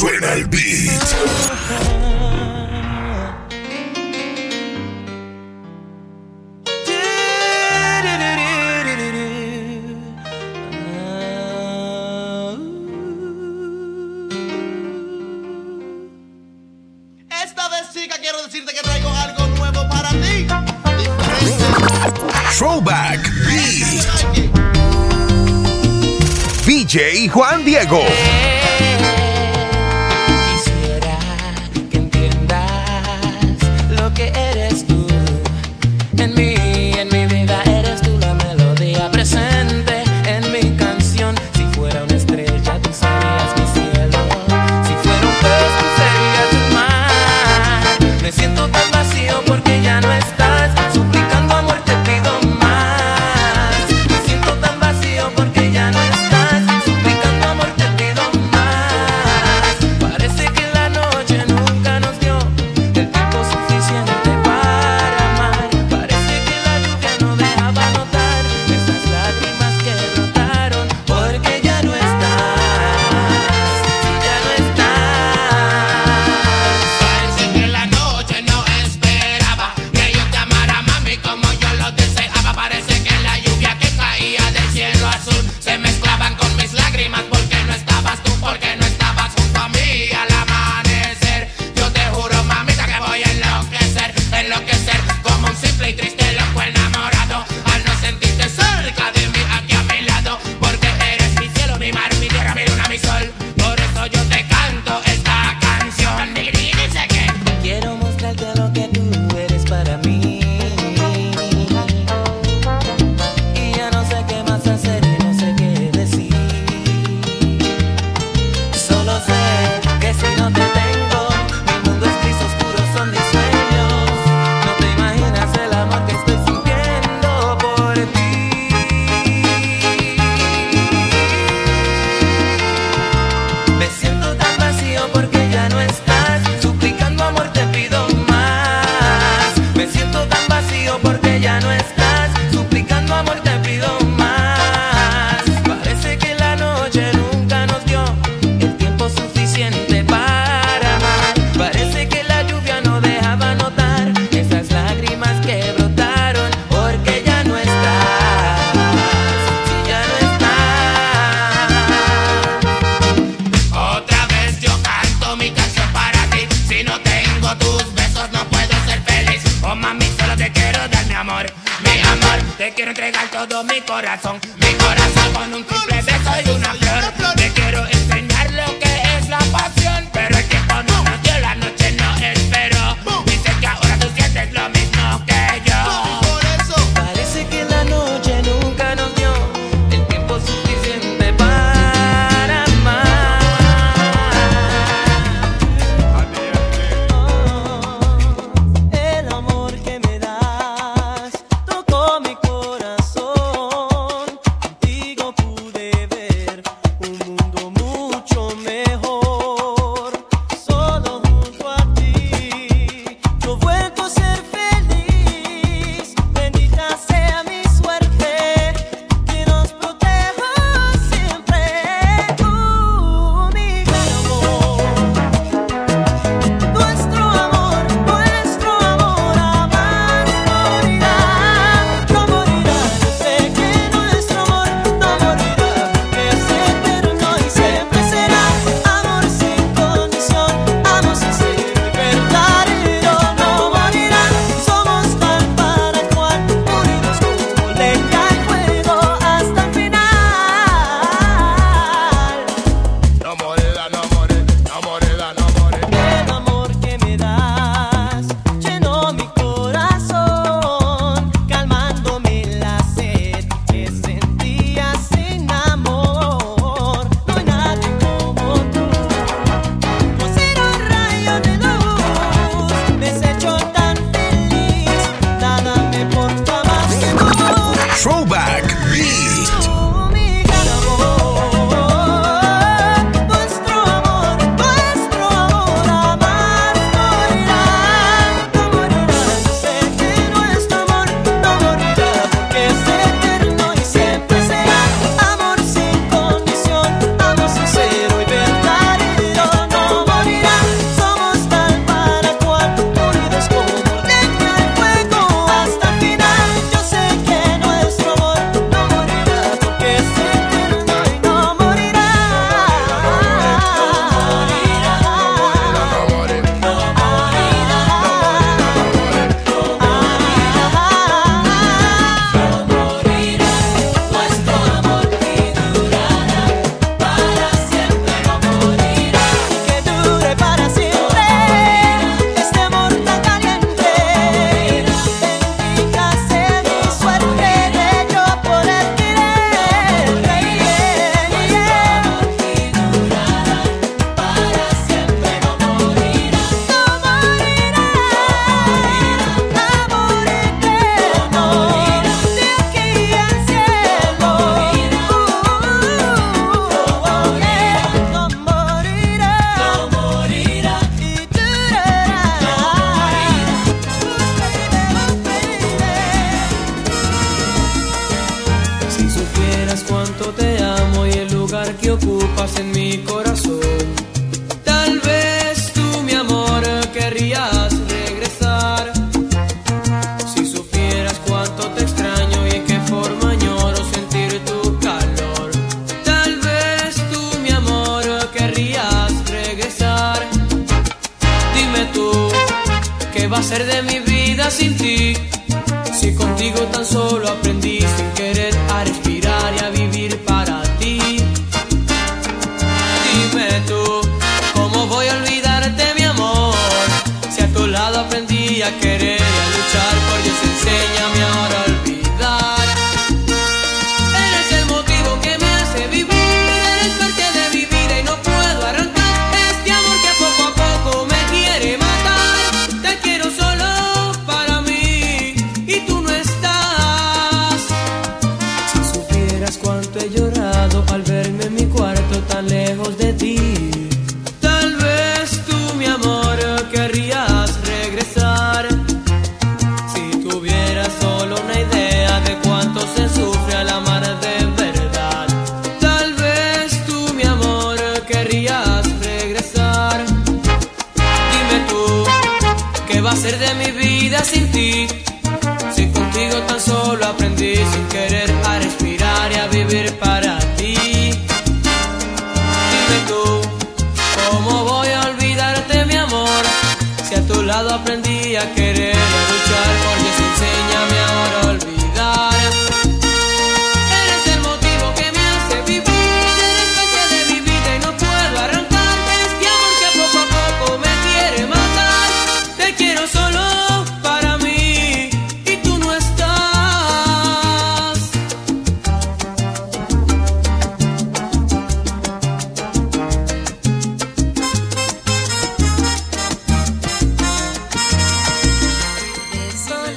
suena el beat. Esta vez chica quiero decirte que traigo algo nuevo para ti. Throwback Beat. DJ Juan Diego.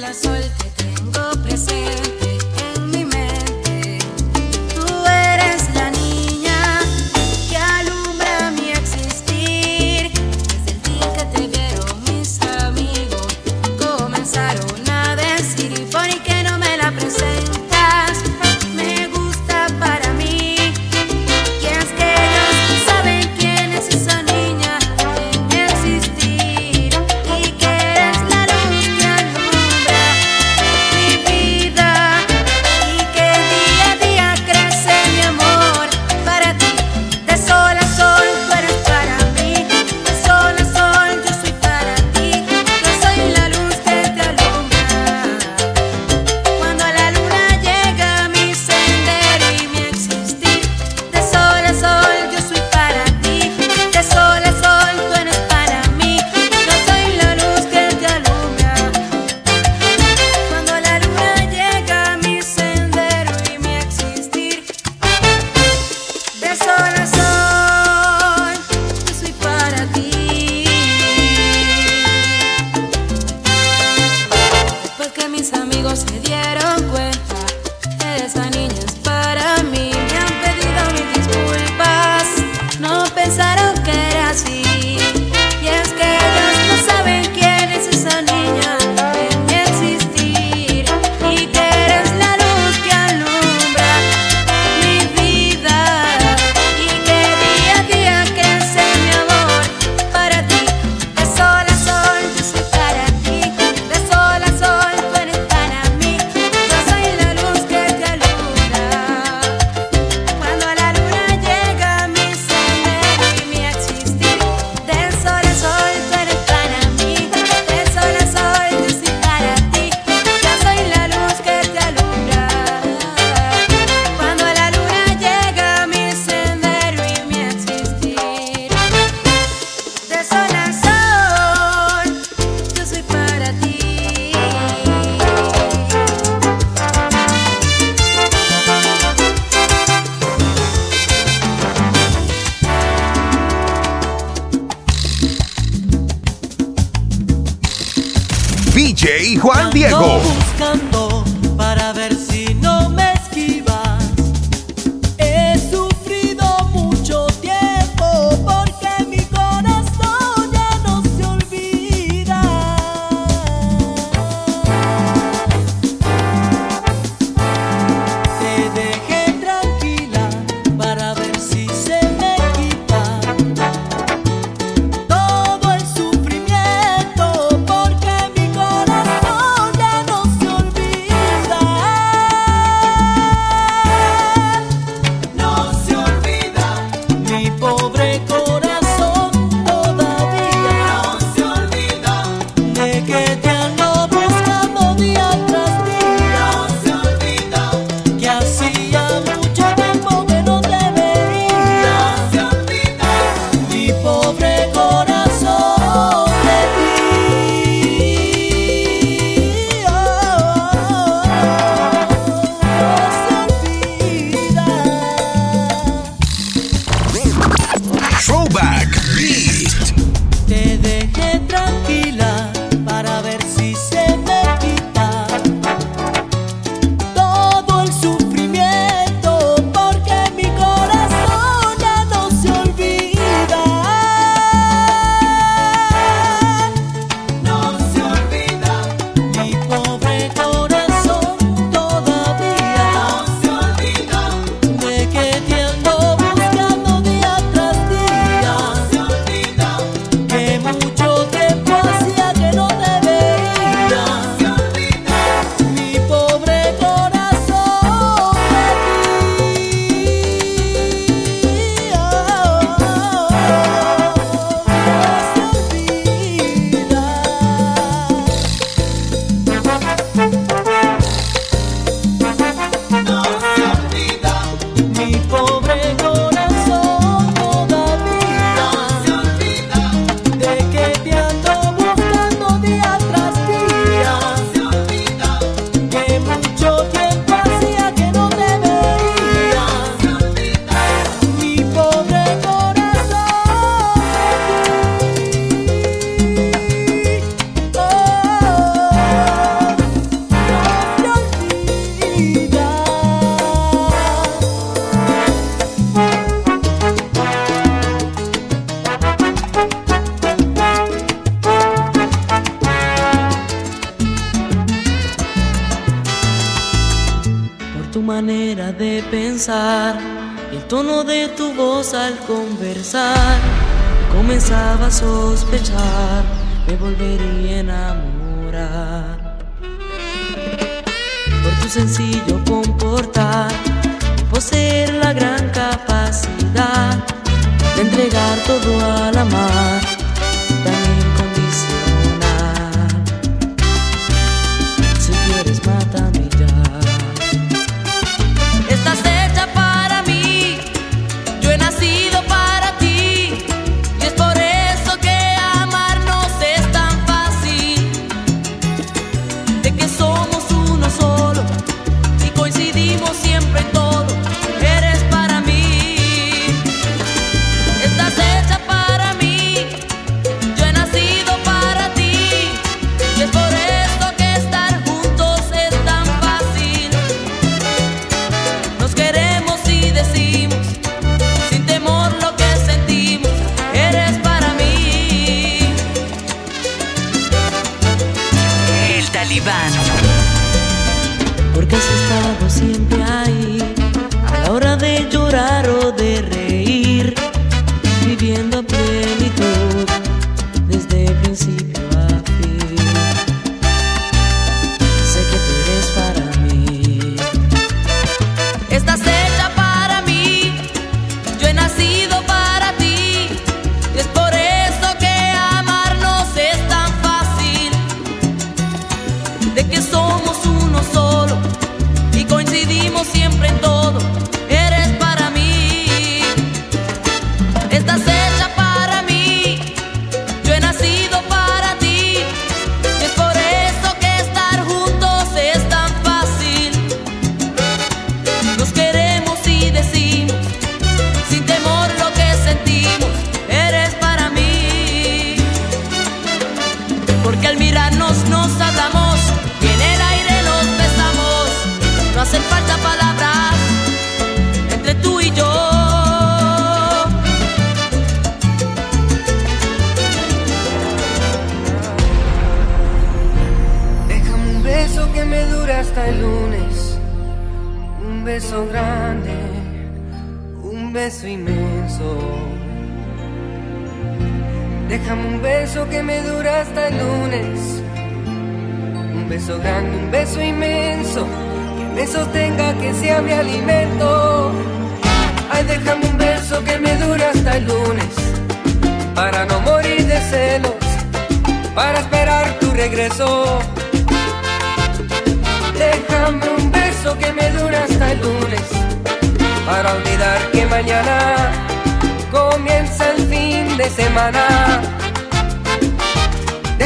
De sol el tono de tu voz al conversar. Comenzaba a sospechar, me volvería a enamorar. Por tu sencillo comportar, poseer la gran capacidad de entregar todo al amar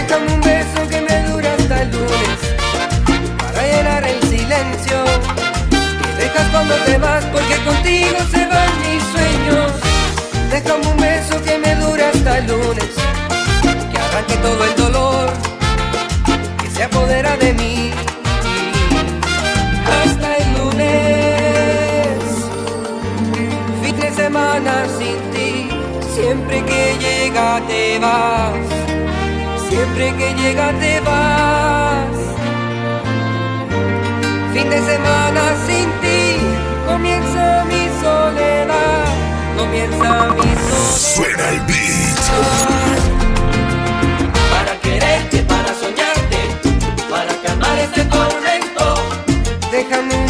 Déjame un beso que me dura hasta el lunes para llenar el silencio que dejas cuando te vas porque contigo se van mis sueños. Déjame un beso que me dura hasta el lunes que arranque todo el dolor que se apodera de mí. Hasta el lunes, fin de semana sin ti, siempre que llega te vas siempre que llega te vas. Fin de semana sin ti, comienza mi soledad, comienza mi soledad. Suena el beat. Para quererte, para soñarte, para calmar este tormento, déjame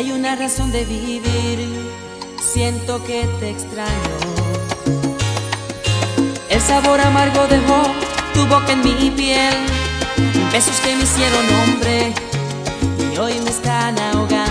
hay una razón de vivir, siento que te extraño. El sabor amargo dejó tu boca en mi piel, besos que me hicieron hombre y hoy me están ahogando.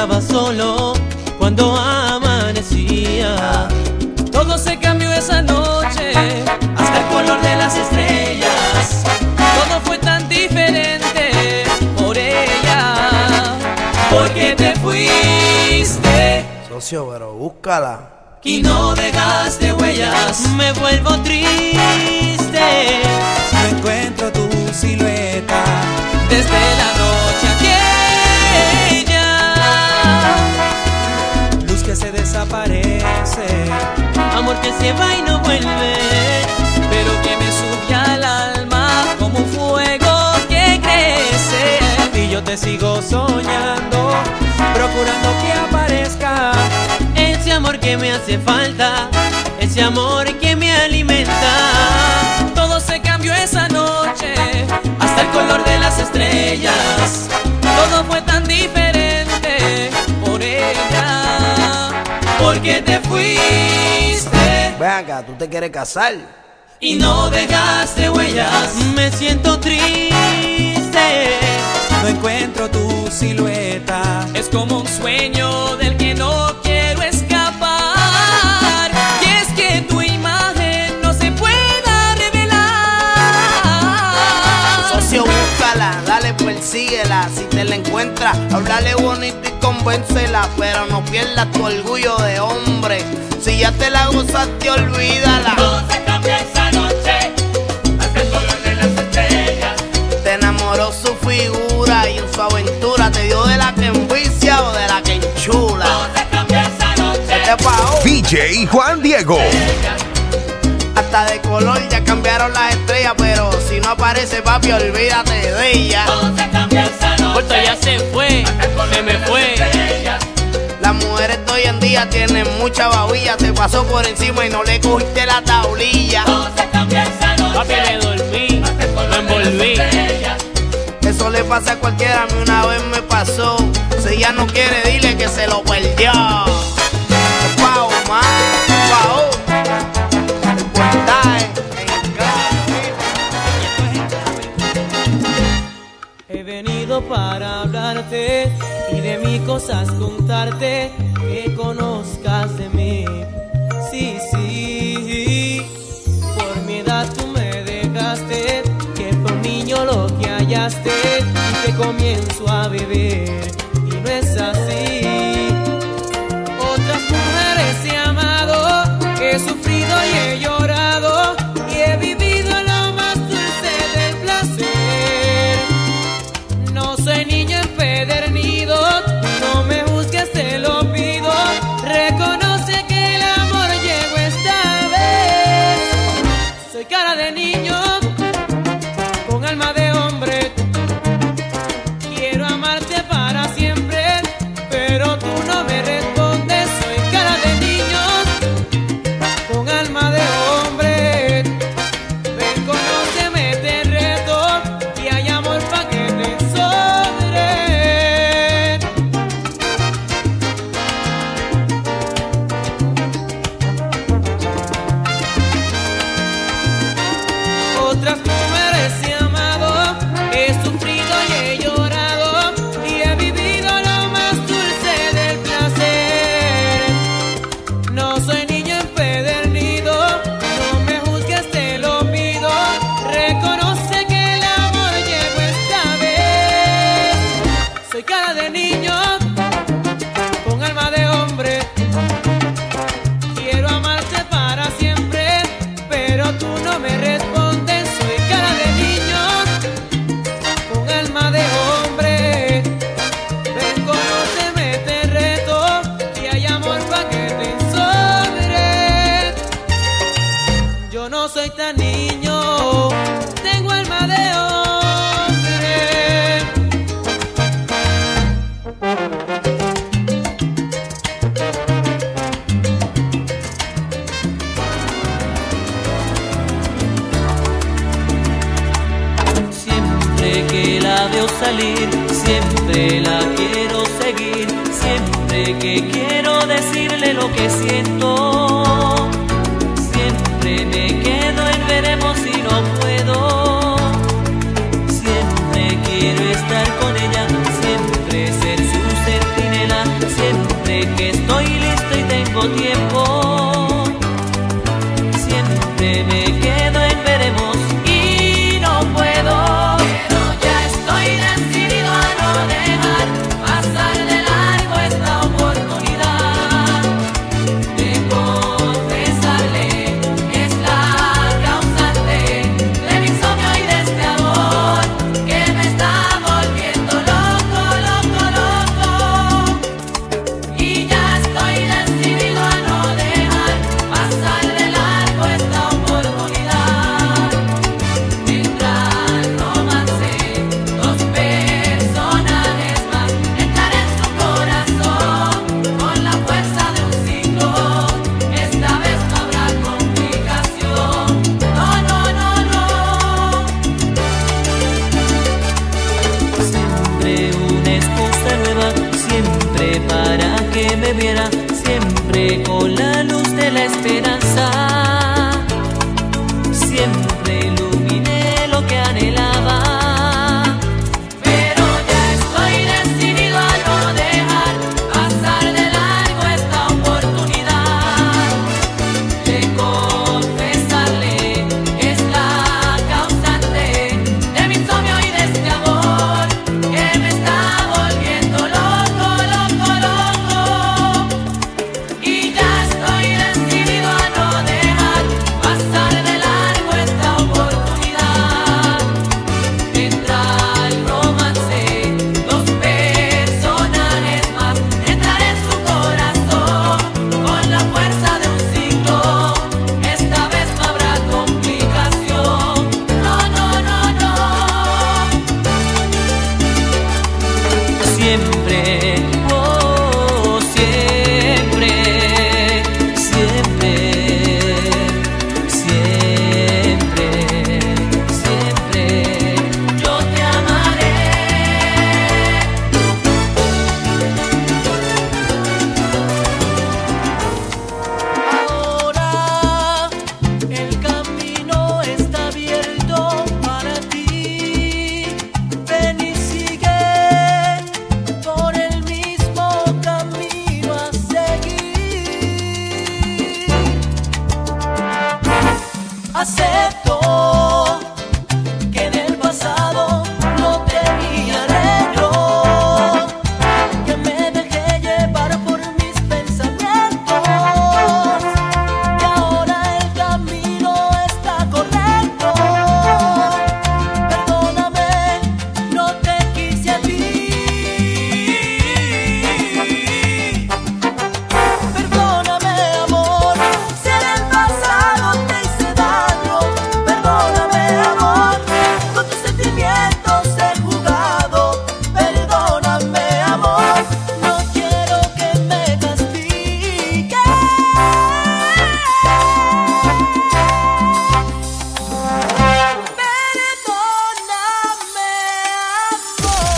estaba solo cuando amanecía. Todo se cambió esa noche, hasta el color de las estrellas. Todo fue tan diferente por ella. Porque te fuiste. Socio, pero búscala y no dejaste huellas. Me vuelvo triste. No encuentro tu silueta desde la noche. Que se va y no vuelve. Pero que me sube al alma como un fuego que crece. Y yo te sigo soñando, procurando que aparezca. Ese amor que me hace falta, ese amor que me alimenta. Todo se cambió esa noche, hasta el color de las estrellas. Todo fue tan diferente porque te fuiste Ven acá, ¿tú te quieres casar? y no dejaste huellas. Me siento triste. No encuentro tu silueta. Es como un sueño del que no quiero persíguela. Si te la encuentras, háblale bonito y convéncela. Pero no pierdas tu orgullo de hombre. Si ya te la gozaste, olvídala. se cambió esa noche, hasta el color de las estrellas. Te enamoró su figura y en su aventura te dio de la que envicia o de la que enchula. Se cambió esa noche, Te pagó. DJ Juan Diego. Hasta de color ya cambiaron las estrellas, pero si no aparece papi, olvídate de ella. se cambió esa noche. Corta ya se fue, se me fue. Las mujeres de hoy en día tienen mucha babilla, te pasó por encima y no le cogiste la tablilla. se cambió esa noche. Papi le dormí, lo envolví. Eso le pasa a cualquiera, a mí una vez me pasó. Si ella no quiere, dile que se lo perdió. Y de mis cosas contarte que conozcas de mí. Sí, sí, por mi edad tú me dejaste, que un niño lo que hallaste y que comienzo a beber.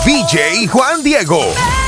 DJ Juan Diego.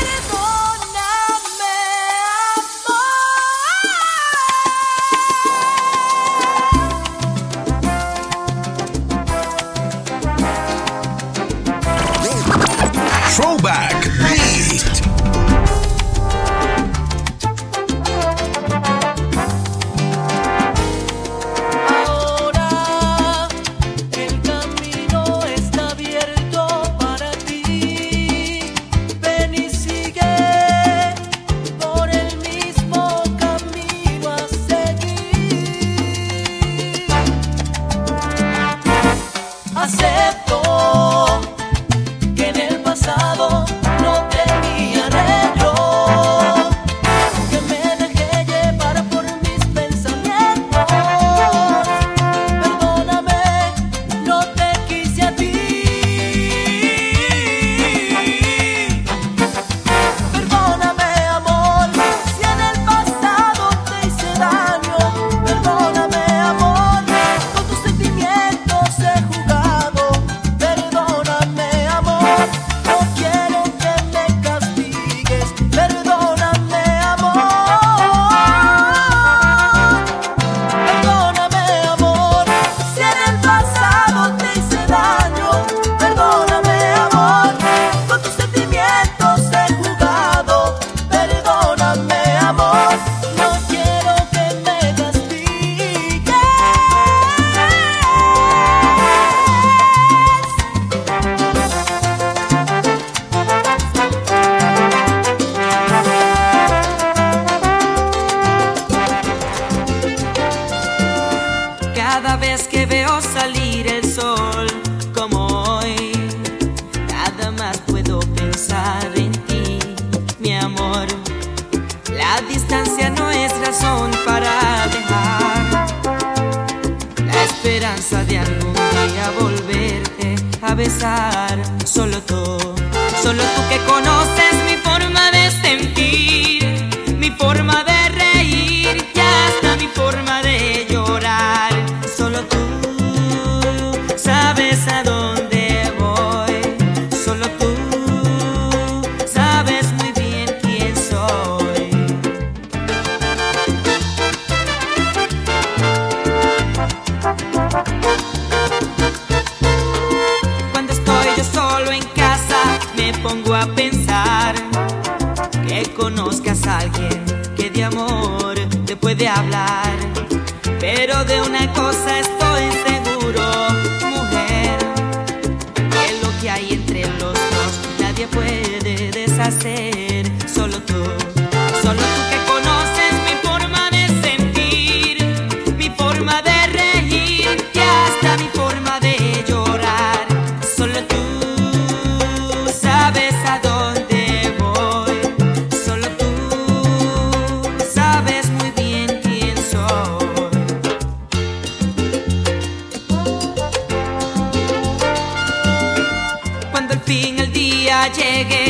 Día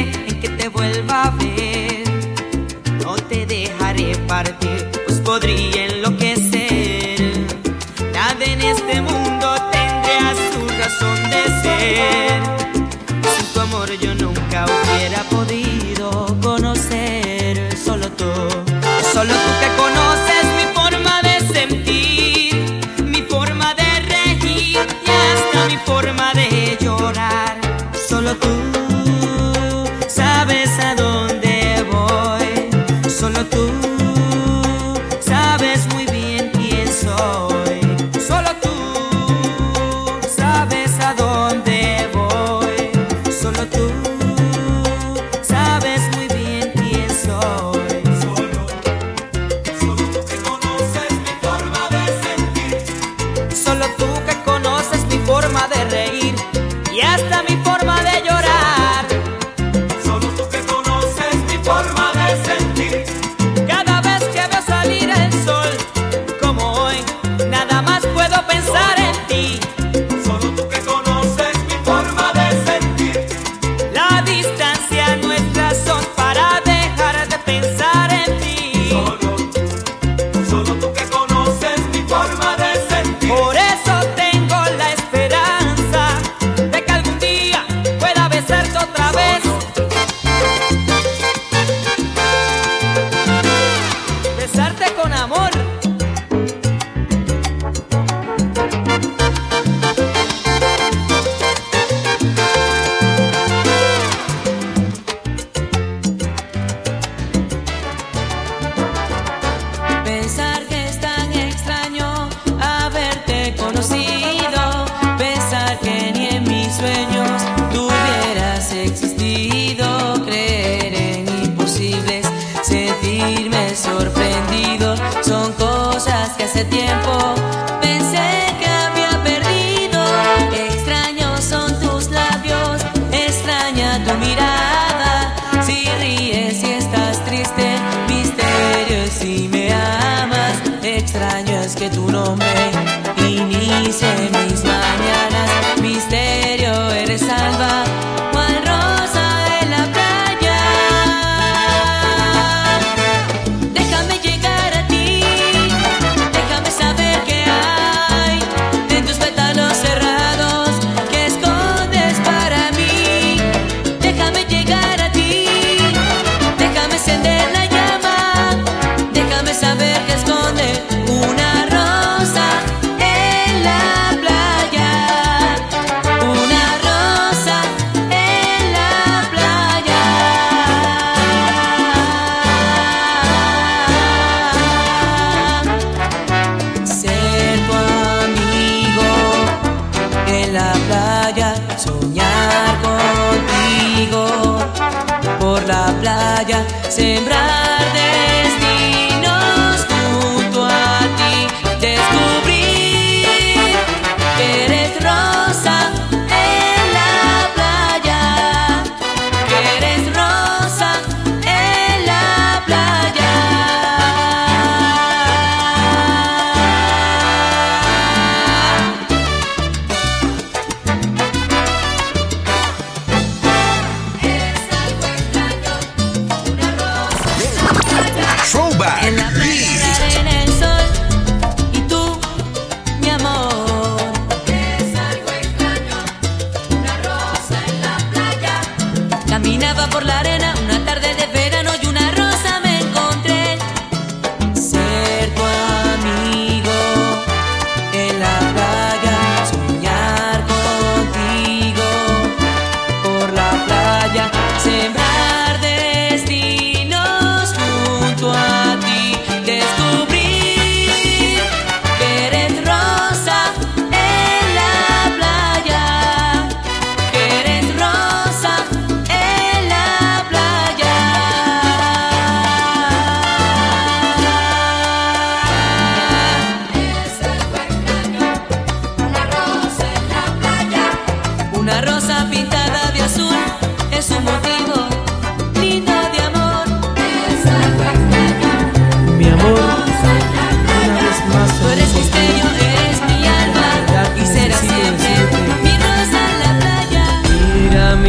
playa, sembrar.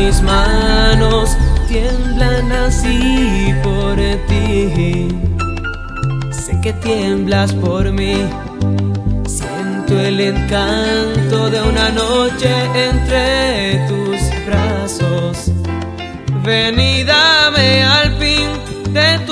mis manos tiemblan así por ti. Sé que tiemblas por mí. Siento el encanto de una noche entre tus brazos. Ven y dame al fin de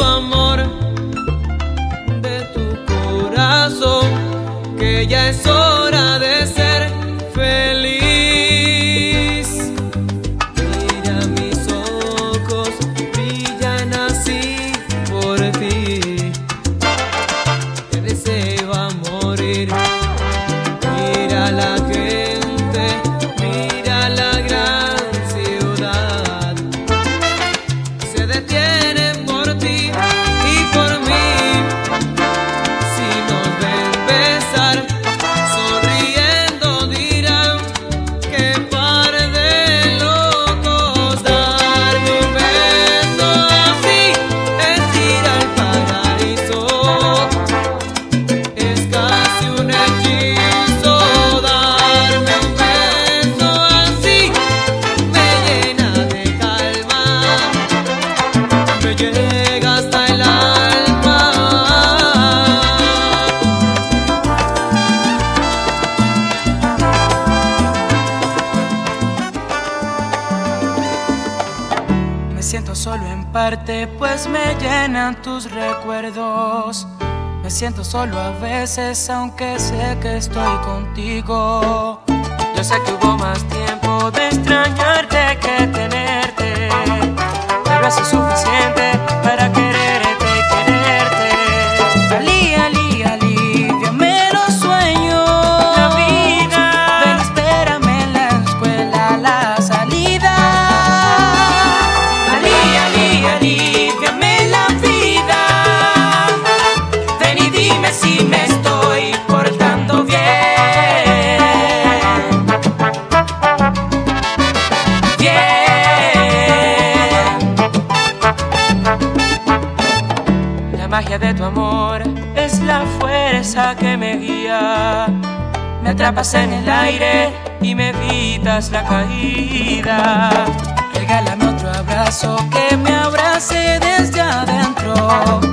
siento solo a veces, aunque sé que estoy contigo. Yo sé que hubo más tiempo de extrañarte que tenerte, pero es suficiente. atrapas en el aire y me evitas la caída. Regálame otro abrazo que me abrace desde adentro.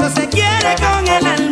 cuando se quiere con el alma.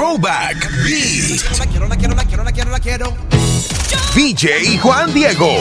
Throwback Beat. La quiero, la quiero, la quiero, la quiero, la quiero. DJ Juan Diego.